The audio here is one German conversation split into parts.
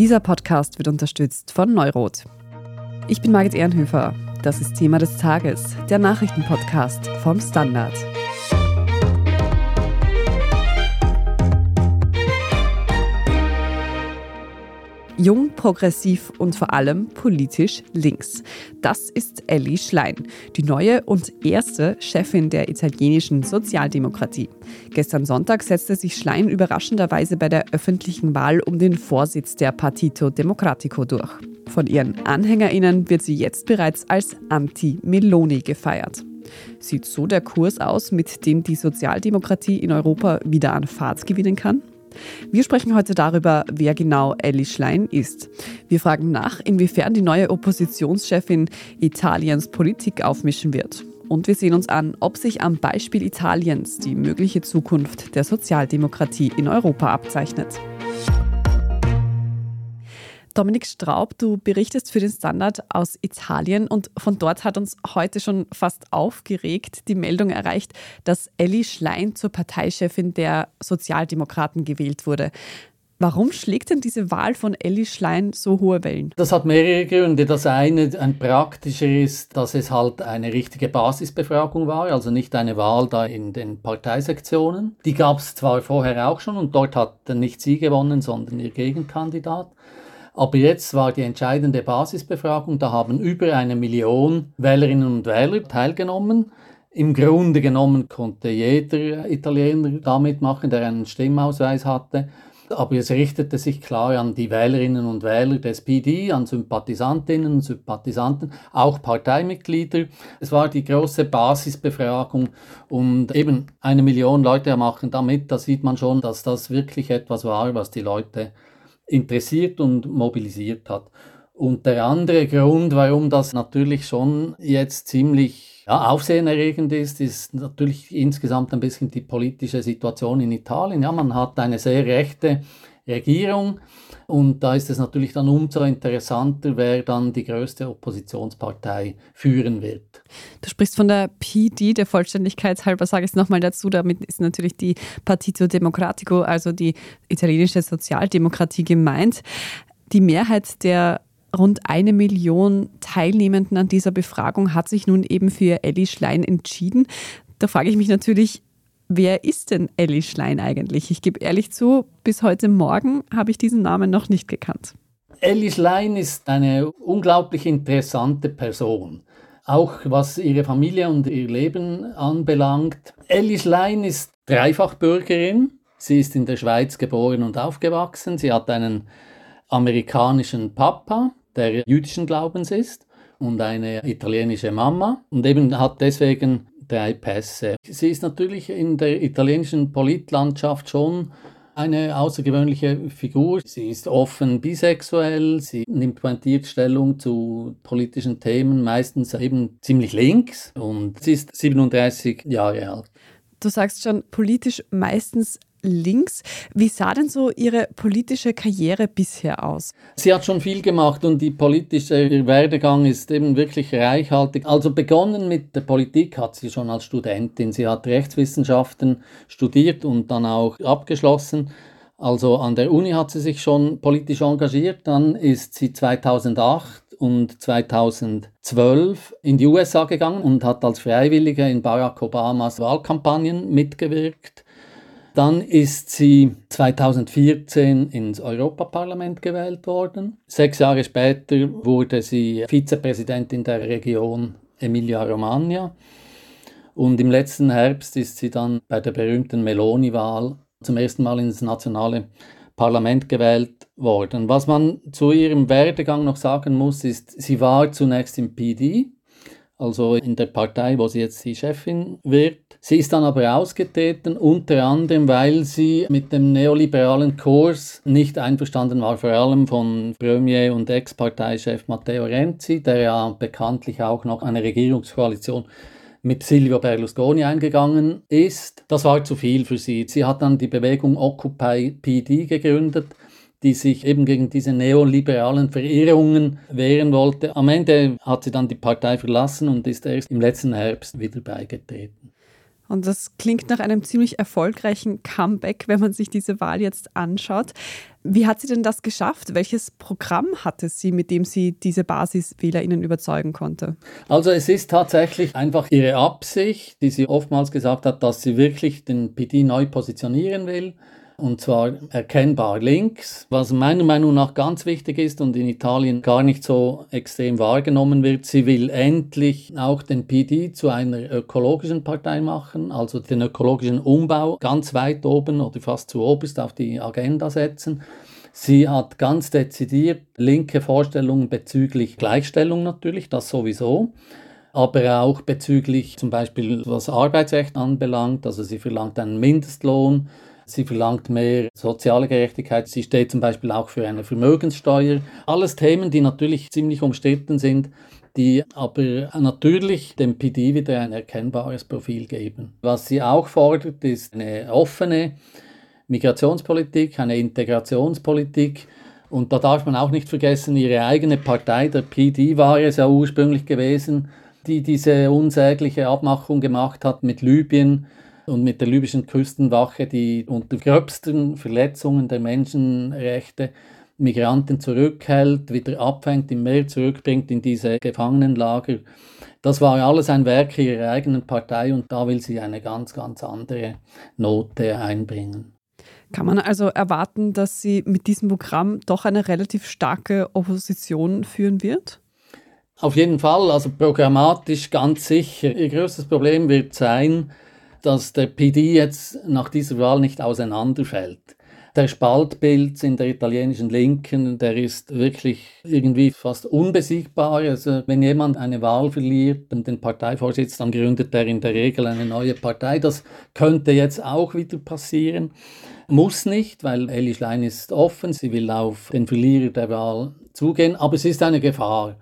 Dieser Podcast wird unterstützt von Neurot. Ich bin Margit Ehrenhöfer. Das ist Thema des Tages, der Nachrichtenpodcast vom Standard. Jung, progressiv und vor allem politisch links. Das ist Ellie Schlein, die neue und erste Chefin der italienischen Sozialdemokratie. Gestern Sonntag setzte sich Schlein überraschenderweise bei der öffentlichen Wahl um den Vorsitz der Partito Democratico durch. Von ihren AnhängerInnen wird sie jetzt bereits als Anti-Meloni gefeiert. Sieht so der Kurs aus, mit dem die Sozialdemokratie in Europa wieder an Fahrt gewinnen kann? Wir sprechen heute darüber, wer genau Ellie Schlein ist. Wir fragen nach, inwiefern die neue Oppositionschefin Italiens Politik aufmischen wird. Und wir sehen uns an, ob sich am Beispiel Italiens die mögliche Zukunft der Sozialdemokratie in Europa abzeichnet. Dominik Straub, du berichtest für den Standard aus Italien und von dort hat uns heute schon fast aufgeregt die Meldung erreicht, dass Elli Schlein zur Parteichefin der Sozialdemokraten gewählt wurde. Warum schlägt denn diese Wahl von Elli Schlein so hohe Wellen? Das hat mehrere Gründe. Das eine, ein praktischer ist, dass es halt eine richtige Basisbefragung war, also nicht eine Wahl da in den Parteisektionen. Die gab es zwar vorher auch schon und dort hat nicht sie gewonnen, sondern ihr Gegenkandidat. Aber jetzt war die entscheidende Basisbefragung, da haben über eine Million Wählerinnen und Wähler teilgenommen. Im Grunde genommen konnte jeder Italiener damit machen, der einen Stimmausweis hatte. Aber es richtete sich klar an die Wählerinnen und Wähler des PD, an Sympathisantinnen und Sympathisanten, auch Parteimitglieder. Es war die große Basisbefragung und eben eine Million Leute machen damit. Da sieht man schon, dass das wirklich etwas war, was die Leute interessiert und mobilisiert hat. Und der andere Grund, warum das natürlich schon jetzt ziemlich ja, aufsehenerregend ist, ist natürlich insgesamt ein bisschen die politische Situation in Italien. Ja, man hat eine sehr rechte Regierung und da ist es natürlich dann umso interessanter, wer dann die größte Oppositionspartei führen wird. Du sprichst von der PD, der Vollständigkeit halber sage ich es nochmal dazu. Damit ist natürlich die Partito Democratico, also die italienische Sozialdemokratie gemeint. Die Mehrheit der rund eine Million Teilnehmenden an dieser Befragung hat sich nun eben für Elli Schlein entschieden. Da frage ich mich natürlich, Wer ist denn Ellie Schlein eigentlich? Ich gebe ehrlich zu, bis heute Morgen habe ich diesen Namen noch nicht gekannt. Ellie Schlein ist eine unglaublich interessante Person. Auch was ihre Familie und ihr Leben anbelangt. Ellie Schlein ist Dreifachbürgerin. Sie ist in der Schweiz geboren und aufgewachsen. Sie hat einen amerikanischen Papa, der jüdischen Glaubens ist, und eine italienische Mama und eben hat deswegen drei. Sie ist natürlich in der italienischen Politlandschaft schon eine außergewöhnliche Figur. Sie ist offen bisexuell, sie nimmt pointiert Stellung zu politischen Themen, meistens eben ziemlich links und sie ist 37 Jahre alt. Du sagst schon politisch meistens links. Wie sah denn so Ihre politische Karriere bisher aus? Sie hat schon viel gemacht und die politische Werdegang ist eben wirklich reichhaltig. Also begonnen mit der Politik hat sie schon als Studentin. Sie hat Rechtswissenschaften studiert und dann auch abgeschlossen. Also an der Uni hat sie sich schon politisch engagiert. Dann ist sie 2008 und 2012 in die USA gegangen und hat als Freiwillige in Barack Obamas Wahlkampagnen mitgewirkt. Dann ist sie 2014 ins Europaparlament gewählt worden. Sechs Jahre später wurde sie Vizepräsidentin der Region Emilia-Romagna. Und im letzten Herbst ist sie dann bei der berühmten Meloni-Wahl zum ersten Mal ins nationale Parlament gewählt worden. Was man zu ihrem Werdegang noch sagen muss, ist, sie war zunächst im PD, also in der Partei, wo sie jetzt die Chefin wird. Sie ist dann aber ausgetreten, unter anderem, weil sie mit dem neoliberalen Kurs nicht einverstanden war, vor allem von Premier und Ex-Parteichef Matteo Renzi, der ja bekanntlich auch noch eine Regierungskoalition mit Silvio Berlusconi eingegangen ist. Das war zu viel für sie. Sie hat dann die Bewegung Occupy PD gegründet die sich eben gegen diese neoliberalen Verirrungen wehren wollte. Am Ende hat sie dann die Partei verlassen und ist erst im letzten Herbst wieder beigetreten. Und das klingt nach einem ziemlich erfolgreichen Comeback, wenn man sich diese Wahl jetzt anschaut. Wie hat sie denn das geschafft? Welches Programm hatte sie, mit dem sie diese BasiswählerInnen überzeugen konnte? Also es ist tatsächlich einfach ihre Absicht, die sie oftmals gesagt hat, dass sie wirklich den PD neu positionieren will und zwar erkennbar links, was meiner Meinung nach ganz wichtig ist und in Italien gar nicht so extrem wahrgenommen wird. Sie will endlich auch den PD zu einer ökologischen Partei machen, also den ökologischen Umbau ganz weit oben oder fast zu oberst auf die Agenda setzen. Sie hat ganz dezidiert linke Vorstellungen bezüglich Gleichstellung natürlich, das sowieso aber auch bezüglich zum Beispiel was Arbeitsrecht anbelangt. Also sie verlangt einen Mindestlohn, Sie verlangt mehr soziale Gerechtigkeit. Sie steht zum Beispiel auch für eine Vermögenssteuer. Alles Themen, die natürlich ziemlich umstritten sind, die aber natürlich dem PD wieder ein erkennbares Profil geben. Was sie auch fordert, ist eine offene Migrationspolitik, eine Integrationspolitik. Und da darf man auch nicht vergessen, ihre eigene Partei, der PD, war es ja ursprünglich gewesen, die diese unsägliche Abmachung gemacht hat mit Libyen und mit der libyschen Küstenwache, die unter gröbsten Verletzungen der Menschenrechte Migranten zurückhält, wieder abfängt, im Meer zurückbringt in diese Gefangenenlager. Das war alles ein Werk ihrer eigenen Partei und da will sie eine ganz, ganz andere Note einbringen. Kann man also erwarten, dass sie mit diesem Programm doch eine relativ starke Opposition führen wird? Auf jeden Fall, also programmatisch ganz sicher. Ihr größtes Problem wird sein, dass der PD jetzt nach dieser Wahl nicht auseinanderfällt. Der Spaltbild in der italienischen Linken, der ist wirklich irgendwie fast unbesiegbar. Also wenn jemand eine Wahl verliert und den Parteivorsitz, dann gründet er in der Regel eine neue Partei. Das könnte jetzt auch wieder passieren. Muss nicht, weil Elli Schlein ist offen, sie will auf den Verlierer der Wahl zugehen, aber es ist eine Gefahr.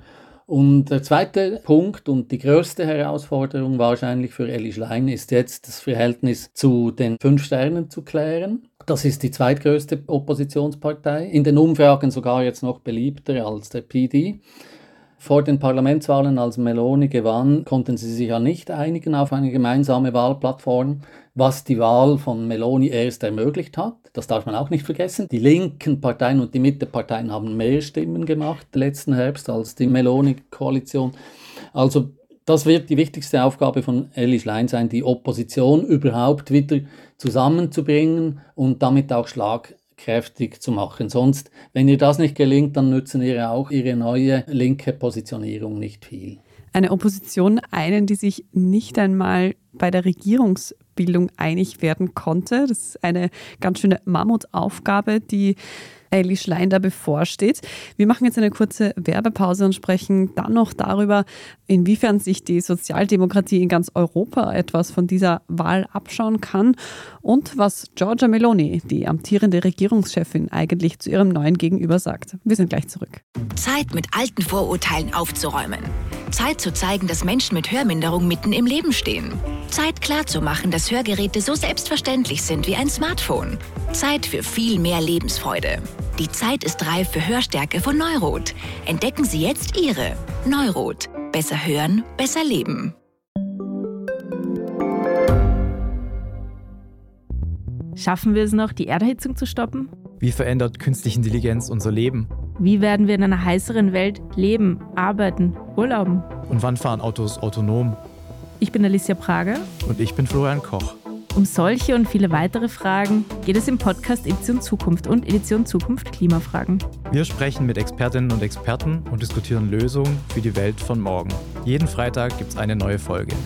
Und der zweite Punkt und die größte Herausforderung wahrscheinlich für Elli Schlein ist jetzt das Verhältnis zu den Fünf Sternen zu klären. Das ist die zweitgrößte Oppositionspartei, in den Umfragen sogar jetzt noch beliebter als der PD. Vor den Parlamentswahlen, als Meloni gewann, konnten sie sich ja nicht einigen auf eine gemeinsame Wahlplattform, was die Wahl von Meloni erst ermöglicht hat. Das darf man auch nicht vergessen. Die linken Parteien und die Mitteparteien haben mehr Stimmen gemacht letzten Herbst als die Meloni-Koalition. Also das wird die wichtigste Aufgabe von Elli Schlein sein, die Opposition überhaupt wieder zusammenzubringen und damit auch Schlag kräftig zu machen. Sonst, wenn ihr das nicht gelingt, dann nützen ihr auch ihre neue linke Positionierung nicht viel. Eine Opposition, einen, die sich nicht einmal bei der Regierungsbildung einig werden konnte. Das ist eine ganz schöne Mammutaufgabe, die Ellie Schlein da bevorsteht. Wir machen jetzt eine kurze Werbepause und sprechen dann noch darüber, inwiefern sich die Sozialdemokratie in ganz Europa etwas von dieser Wahl abschauen kann und was Giorgia Meloni, die amtierende Regierungschefin, eigentlich zu ihrem neuen Gegenüber sagt. Wir sind gleich zurück. Zeit mit alten Vorurteilen aufzuräumen. Zeit zu zeigen, dass Menschen mit Hörminderung mitten im Leben stehen. Zeit klarzumachen, dass Hörgeräte so selbstverständlich sind wie ein Smartphone. Zeit für viel mehr Lebensfreude. Die Zeit ist reif für Hörstärke von Neurot. Entdecken Sie jetzt Ihre Neurot. Besser hören, besser leben. Schaffen wir es noch, die Erderhitzung zu stoppen? Wie verändert künstliche Intelligenz unser Leben? Wie werden wir in einer heißeren Welt leben, arbeiten, urlauben? Und wann fahren Autos autonom? Ich bin Alicia Prager. Und ich bin Florian Koch. Um solche und viele weitere Fragen geht es im Podcast Edition Zukunft und Edition Zukunft Klimafragen. Wir sprechen mit Expertinnen und Experten und diskutieren Lösungen für die Welt von morgen. Jeden Freitag gibt es eine neue Folge.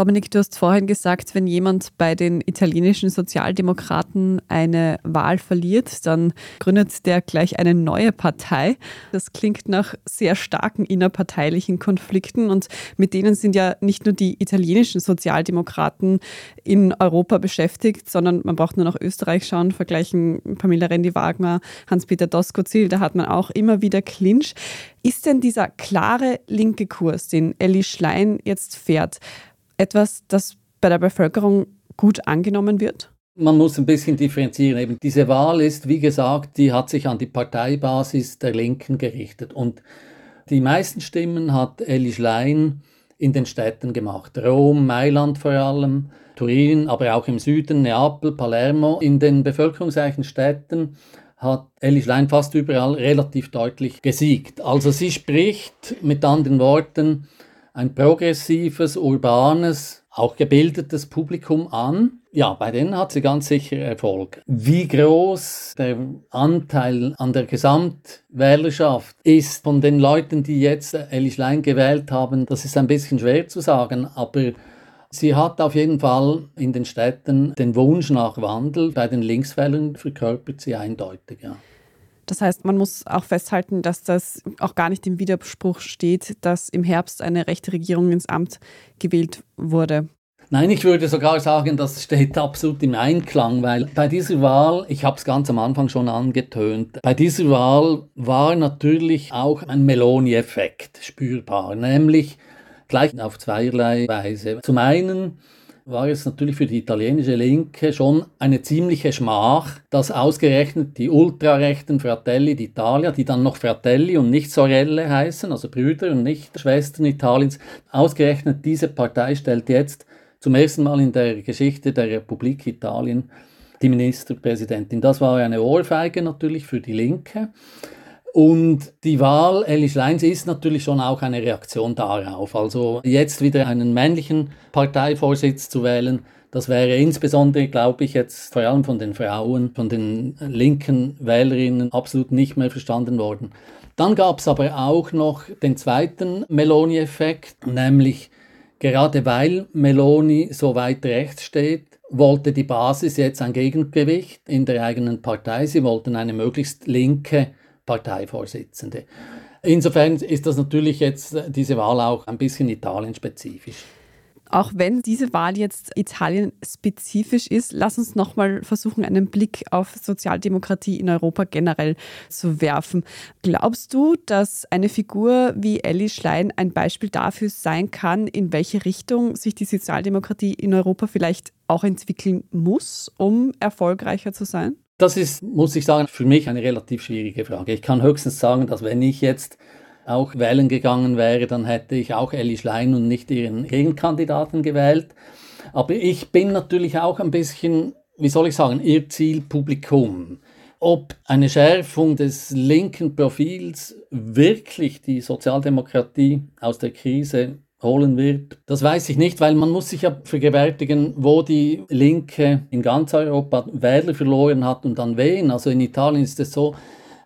Dominik, du hast vorhin gesagt, wenn jemand bei den italienischen Sozialdemokraten eine Wahl verliert, dann gründet der gleich eine neue Partei. Das klingt nach sehr starken innerparteilichen Konflikten und mit denen sind ja nicht nur die italienischen Sozialdemokraten in Europa beschäftigt, sondern man braucht nur nach Österreich schauen, vergleichen Pamela Rendi-Wagner, Hans-Peter Doskozil, da hat man auch immer wieder Clinch. Ist denn dieser klare linke Kurs, den Elli Schlein jetzt fährt, etwas, das bei der Bevölkerung gut angenommen wird? Man muss ein bisschen differenzieren. Eben diese Wahl ist, wie gesagt, die hat sich an die Parteibasis der Linken gerichtet. Und Die meisten Stimmen hat Elli Schlein in den Städten gemacht. Rom, Mailand vor allem, Turin, aber auch im Süden, Neapel, Palermo. In den bevölkerungsreichen Städten hat Elli Schlein fast überall relativ deutlich gesiegt. Also sie spricht mit anderen Worten ein progressives, urbanes, auch gebildetes Publikum an. Ja, bei denen hat sie ganz sicher Erfolg. Wie groß der Anteil an der Gesamtwählerschaft ist von den Leuten, die jetzt Elli Schlein gewählt haben, das ist ein bisschen schwer zu sagen, aber Sie hat auf jeden Fall in den Städten den Wunsch nach Wandel. Bei den Linkswählern verkörpert sie eindeutig, ja. Das heißt, man muss auch festhalten, dass das auch gar nicht im Widerspruch steht, dass im Herbst eine rechte Regierung ins Amt gewählt wurde. Nein, ich würde sogar sagen, das steht absolut im Einklang, weil bei dieser Wahl, ich habe es ganz am Anfang schon angetönt, bei dieser Wahl war natürlich auch ein Meloni-Effekt spürbar, nämlich gleich auf zweierlei Weise. Zum einen war es natürlich für die italienische Linke schon eine ziemliche Schmach, dass ausgerechnet die ultrarechten Fratelli d'Italia, die dann noch Fratelli und nicht Sorelle heißen, also Brüder und nicht Schwestern Italiens, ausgerechnet diese Partei stellt jetzt zum ersten Mal in der Geschichte der Republik Italien die Ministerpräsidentin. Das war eine Ohrfeige natürlich für die Linke. Und die Wahl Elli Schleins ist natürlich schon auch eine Reaktion darauf. Also jetzt wieder einen männlichen Parteivorsitz zu wählen, das wäre insbesondere, glaube ich, jetzt vor allem von den Frauen, von den linken Wählerinnen absolut nicht mehr verstanden worden. Dann gab es aber auch noch den zweiten Meloni-Effekt, nämlich gerade weil Meloni so weit rechts steht, wollte die Basis jetzt ein Gegengewicht in der eigenen Partei. Sie wollten eine möglichst linke Parteivorsitzende. Insofern ist das natürlich jetzt äh, diese Wahl auch ein bisschen italienspezifisch. Auch wenn diese Wahl jetzt Italien-spezifisch ist, lass uns nochmal versuchen, einen Blick auf Sozialdemokratie in Europa generell zu werfen. Glaubst du, dass eine Figur wie Elli Schlein ein Beispiel dafür sein kann, in welche Richtung sich die Sozialdemokratie in Europa vielleicht auch entwickeln muss, um erfolgreicher zu sein? Das ist, muss ich sagen, für mich eine relativ schwierige Frage. Ich kann höchstens sagen, dass wenn ich jetzt auch wählen gegangen wäre, dann hätte ich auch Elli Schlein und nicht ihren Gegenkandidaten gewählt. Aber ich bin natürlich auch ein bisschen, wie soll ich sagen, ihr Zielpublikum. Ob eine Schärfung des linken Profils wirklich die Sozialdemokratie aus der Krise holen wird. Das weiß ich nicht, weil man muss sich ja vergewärtigen, wo die Linke in ganz Europa Wähler verloren hat und dann wen. Also in Italien ist es so,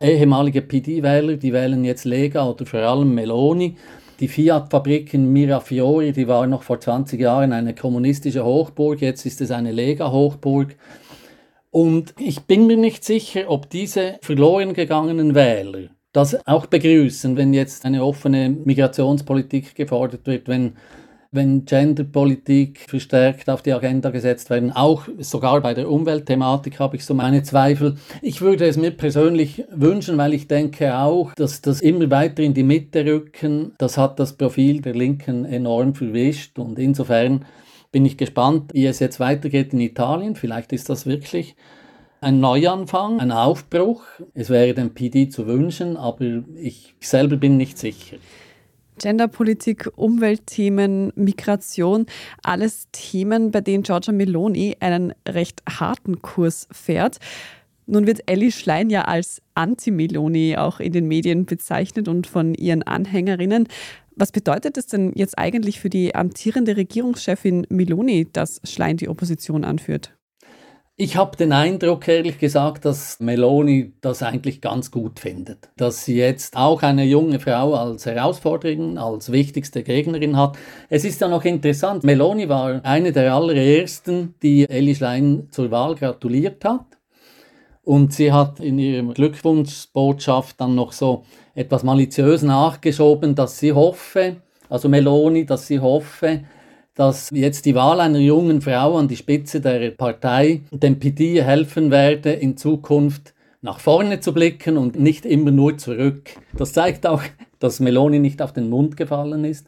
ehemalige PD-Wähler, die wählen jetzt Lega oder vor allem Meloni. Die Fiat-Fabrik in Mirafiori, die war noch vor 20 Jahren eine kommunistische Hochburg, jetzt ist es eine Lega-Hochburg. Und ich bin mir nicht sicher, ob diese verloren gegangenen Wähler das auch begrüßen, wenn jetzt eine offene Migrationspolitik gefordert wird, wenn, wenn Genderpolitik verstärkt auf die Agenda gesetzt werden. Auch sogar bei der Umweltthematik habe ich so meine Zweifel. Ich würde es mir persönlich wünschen, weil ich denke auch, dass das immer weiter in die Mitte rücken, das hat das Profil der Linken enorm verwischt und insofern bin ich gespannt, wie es jetzt weitergeht in Italien. Vielleicht ist das wirklich ein Neuanfang, ein Aufbruch. Es wäre dem PD zu wünschen, aber ich selber bin nicht sicher. Genderpolitik, Umweltthemen, Migration, alles Themen, bei denen Giorgia Meloni einen recht harten Kurs fährt. Nun wird Ellie Schlein ja als Anti-Meloni auch in den Medien bezeichnet und von ihren Anhängerinnen. Was bedeutet es denn jetzt eigentlich für die amtierende Regierungschefin Meloni, dass Schlein die Opposition anführt? Ich habe den Eindruck, ehrlich gesagt, dass Meloni das eigentlich ganz gut findet. Dass sie jetzt auch eine junge Frau als Herausforderin, als wichtigste Gegnerin hat. Es ist ja noch interessant, Meloni war eine der allerersten, die Elli Schlein zur Wahl gratuliert hat. Und sie hat in ihrem Glückwunschbotschaft dann noch so etwas maliziös nachgeschoben, dass sie hoffe, also Meloni, dass sie hoffe, dass jetzt die Wahl einer jungen Frau an die Spitze der Partei dem PD helfen werde, in Zukunft nach vorne zu blicken und nicht immer nur zurück. Das zeigt auch, dass Meloni nicht auf den Mund gefallen ist.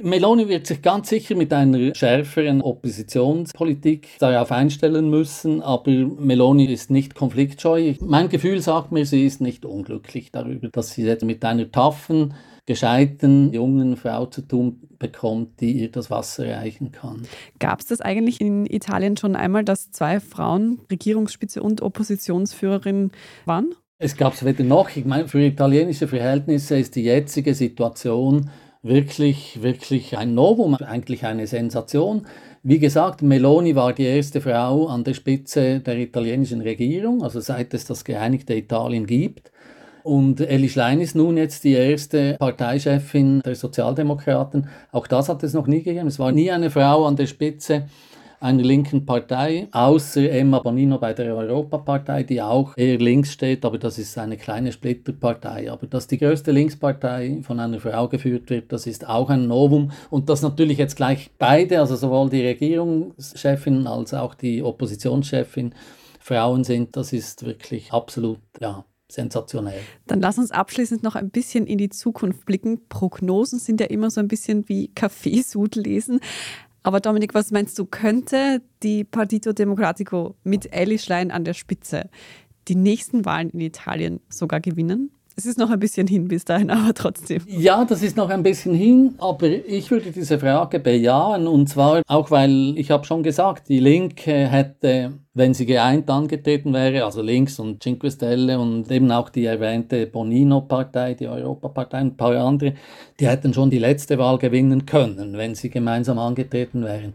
Meloni wird sich ganz sicher mit einer schärferen Oppositionspolitik darauf einstellen müssen, aber Meloni ist nicht konfliktscheu. Mein Gefühl sagt mir, sie ist nicht unglücklich darüber, dass sie jetzt mit einer taffen gescheiten jungen Frau zu tun bekommt, die ihr das Wasser reichen kann. Gab es das eigentlich in Italien schon einmal, dass zwei Frauen Regierungsspitze und Oppositionsführerin waren? Es gab es weder noch. Ich meine, für italienische Verhältnisse ist die jetzige Situation wirklich, wirklich ein Novum, eigentlich eine Sensation. Wie gesagt, Meloni war die erste Frau an der Spitze der italienischen Regierung, also seit es das geeinigte Italien gibt. Und Elli Schlein ist nun jetzt die erste Parteichefin der Sozialdemokraten. Auch das hat es noch nie gegeben. Es war nie eine Frau an der Spitze einer linken Partei, außer Emma Bonino bei der Europapartei, die auch eher links steht, aber das ist eine kleine Splitterpartei. Aber dass die größte Linkspartei von einer Frau geführt wird, das ist auch ein Novum. Und dass natürlich jetzt gleich beide, also sowohl die Regierungschefin als auch die Oppositionschefin, Frauen sind, das ist wirklich absolut, ja, sensationell. Dann lass uns abschließend noch ein bisschen in die Zukunft blicken. Prognosen sind ja immer so ein bisschen wie Kaffeesud lesen. Aber Dominik, was meinst du, könnte die Partito Democratico mit Elli Schlein an der Spitze die nächsten Wahlen in Italien sogar gewinnen? Es ist noch ein bisschen hin bis dahin, aber trotzdem. Ja, das ist noch ein bisschen hin, aber ich würde diese Frage bejahen und zwar auch, weil ich habe schon gesagt, die Linke hätte, wenn sie geeint angetreten wäre, also Links und Cinque Stelle und eben auch die erwähnte Bonino-Partei, die Europapartei und ein paar andere, die hätten schon die letzte Wahl gewinnen können, wenn sie gemeinsam angetreten wären.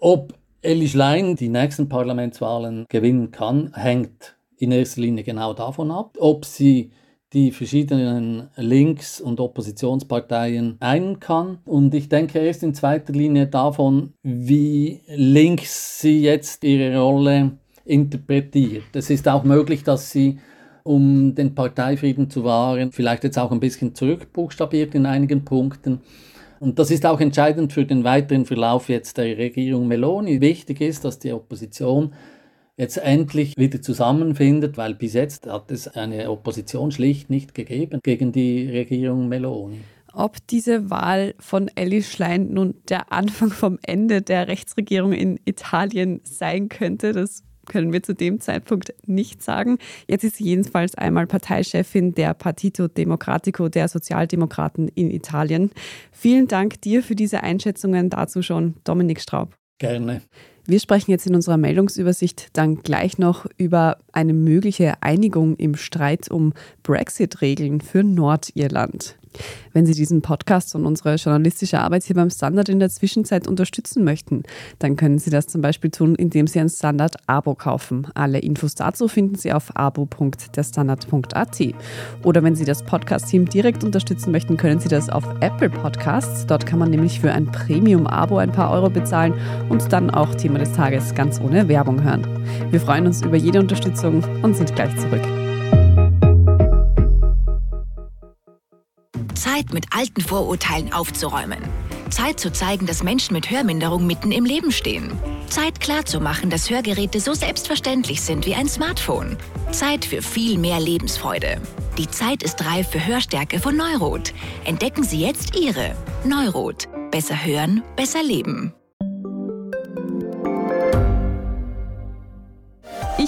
Ob Elli Schlein die nächsten Parlamentswahlen gewinnen kann, hängt in erster Linie genau davon ab, ob sie die verschiedenen Links- und Oppositionsparteien ein kann. Und ich denke erst in zweiter Linie davon, wie links sie jetzt ihre Rolle interpretiert. Es ist auch möglich, dass sie, um den Parteifrieden zu wahren, vielleicht jetzt auch ein bisschen zurückbuchstabiert in einigen Punkten. Und das ist auch entscheidend für den weiteren Verlauf jetzt der Regierung Meloni. Wichtig ist, dass die Opposition jetzt endlich wieder zusammenfindet, weil bis jetzt hat es eine Opposition schlicht nicht gegeben gegen die Regierung Meloni. Ob diese Wahl von Elli Schlein nun der Anfang vom Ende der Rechtsregierung in Italien sein könnte, das können wir zu dem Zeitpunkt nicht sagen. Jetzt ist sie jedenfalls einmal Parteichefin der Partito Democratico der Sozialdemokraten in Italien. Vielen Dank dir für diese Einschätzungen dazu schon, Dominik Straub. Gerne. Wir sprechen jetzt in unserer Meldungsübersicht dann gleich noch über eine mögliche Einigung im Streit um Brexit-Regeln für Nordirland. Wenn Sie diesen Podcast und unsere journalistische Arbeit hier beim Standard in der Zwischenzeit unterstützen möchten, dann können Sie das zum Beispiel tun, indem Sie ein Standard-Abo kaufen. Alle Infos dazu finden Sie auf abo.derstandard.at. Oder wenn Sie das Podcast-Team direkt unterstützen möchten, können Sie das auf Apple Podcasts. Dort kann man nämlich für ein Premium-Abo ein paar Euro bezahlen und dann auch Thema des Tages ganz ohne Werbung hören. Wir freuen uns über jede Unterstützung und sind gleich zurück. Zeit, mit alten Vorurteilen aufzuräumen. Zeit zu zeigen, dass Menschen mit Hörminderung mitten im Leben stehen. Zeit klarzumachen, dass Hörgeräte so selbstverständlich sind wie ein Smartphone. Zeit für viel mehr Lebensfreude. Die Zeit ist reif für Hörstärke von Neurot. Entdecken Sie jetzt Ihre Neurot. Besser hören, besser leben.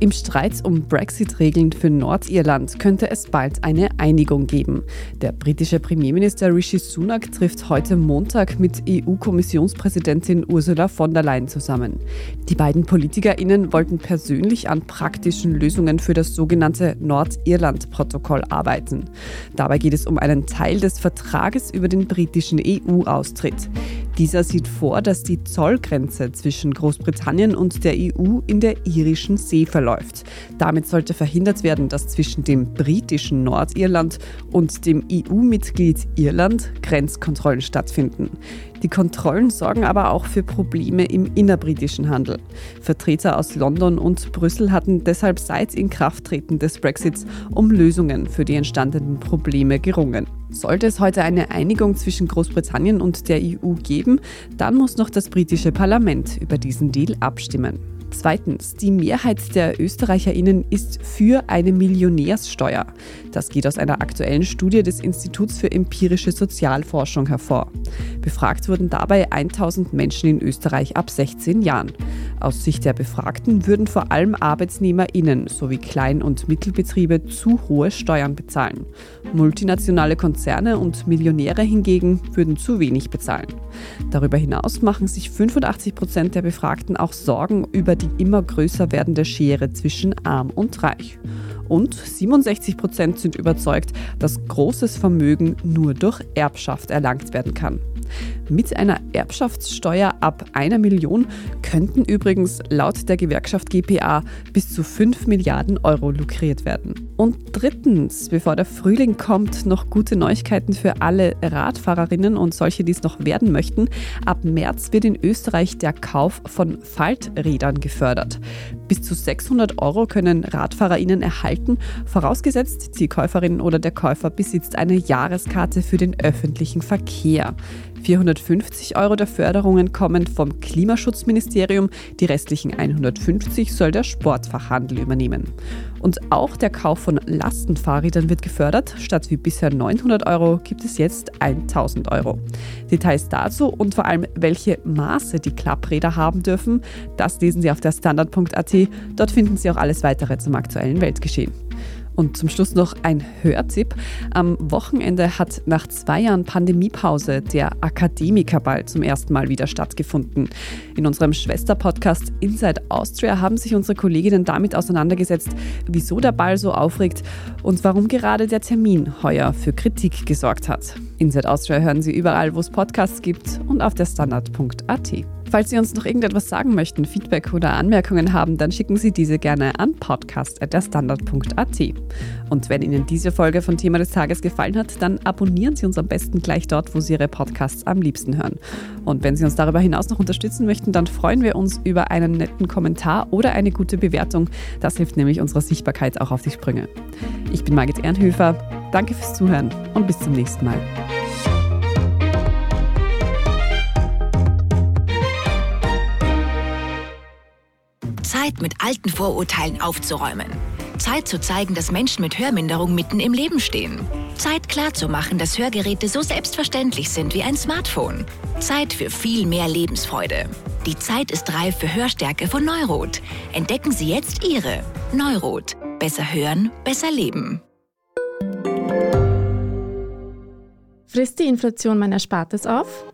Im Streit um Brexit-Regeln für Nordirland könnte es bald eine Einigung geben. Der britische Premierminister Rishi Sunak trifft heute Montag mit EU-Kommissionspräsidentin Ursula von der Leyen zusammen. Die beiden PolitikerInnen wollten persönlich an praktischen Lösungen für das sogenannte Nordirland-Protokoll arbeiten. Dabei geht es um einen Teil des Vertrages über den britischen EU-Austritt. Dieser sieht vor, dass die Zollgrenze zwischen Großbritannien und der EU in der irischen See verläuft. Damit sollte verhindert werden, dass zwischen dem britischen Nordirland und dem EU-Mitglied Irland Grenzkontrollen stattfinden. Die Kontrollen sorgen aber auch für Probleme im innerbritischen Handel. Vertreter aus London und Brüssel hatten deshalb seit Inkrafttreten des Brexits um Lösungen für die entstandenen Probleme gerungen. Sollte es heute eine Einigung zwischen Großbritannien und der EU geben. Dann muss noch das britische Parlament über diesen Deal abstimmen. Zweitens, die Mehrheit der ÖsterreicherInnen ist für eine Millionärssteuer. Das geht aus einer aktuellen Studie des Instituts für empirische Sozialforschung hervor. Befragt wurden dabei 1000 Menschen in Österreich ab 16 Jahren. Aus Sicht der Befragten würden vor allem ArbeitnehmerInnen sowie Klein- und Mittelbetriebe zu hohe Steuern bezahlen. Multinationale Konzerne und Millionäre hingegen würden zu wenig bezahlen. Darüber hinaus machen sich 85 Prozent der Befragten auch Sorgen über die immer größer werdende Schere zwischen arm und reich. Und 67 Prozent sind überzeugt, dass großes Vermögen nur durch Erbschaft erlangt werden kann. Mit einer Erbschaftssteuer ab einer Million könnten übrigens laut der Gewerkschaft GPA bis zu 5 Milliarden Euro lukriert werden. Und drittens, bevor der Frühling kommt, noch gute Neuigkeiten für alle Radfahrerinnen und solche, die es noch werden möchten. Ab März wird in Österreich der Kauf von Falträdern gefördert. Bis zu 600 Euro können RadfahrerInnen erhalten, vorausgesetzt, die Käuferin oder der Käufer besitzt eine Jahreskarte für den öffentlichen Verkehr. 450 Euro der Förderungen kommen vom Klimaschutzministerium, die restlichen 150 soll der Sportfachhandel übernehmen. Und auch der Kauf von Lastenfahrrädern wird gefördert. Statt wie bisher 900 Euro gibt es jetzt 1000 Euro. Details dazu und vor allem, welche Maße die Klappräder haben dürfen, das lesen Sie auf der Standard.at. Dort finden Sie auch alles weitere zum aktuellen Weltgeschehen. Und zum Schluss noch ein Hörtipp. Am Wochenende hat nach zwei Jahren Pandemiepause der Akademikerball zum ersten Mal wieder stattgefunden. In unserem Schwesterpodcast Inside Austria haben sich unsere Kolleginnen damit auseinandergesetzt, wieso der Ball so aufregt und warum gerade der Termin heuer für Kritik gesorgt hat. Inside Austria hören Sie überall, wo es Podcasts gibt und auf der Standard.at. Falls Sie uns noch irgendetwas sagen möchten, Feedback oder Anmerkungen haben, dann schicken Sie diese gerne an podcast.derstandard.at. Und wenn Ihnen diese Folge von Thema des Tages gefallen hat, dann abonnieren Sie uns am besten gleich dort, wo Sie Ihre Podcasts am liebsten hören. Und wenn Sie uns darüber hinaus noch unterstützen möchten, dann freuen wir uns über einen netten Kommentar oder eine gute Bewertung. Das hilft nämlich unserer Sichtbarkeit auch auf die Sprünge. Ich bin Margit Ehrenhöfer. Danke fürs Zuhören und bis zum nächsten Mal. Zeit, mit alten Vorurteilen aufzuräumen. Zeit zu zeigen, dass Menschen mit Hörminderung mitten im Leben stehen. Zeit klarzumachen, dass Hörgeräte so selbstverständlich sind wie ein Smartphone. Zeit für viel mehr Lebensfreude. Die Zeit ist reif für Hörstärke von Neurot. Entdecken Sie jetzt Ihre Neurot. Besser hören, besser leben. Frisst die Inflation mein Erspartes auf?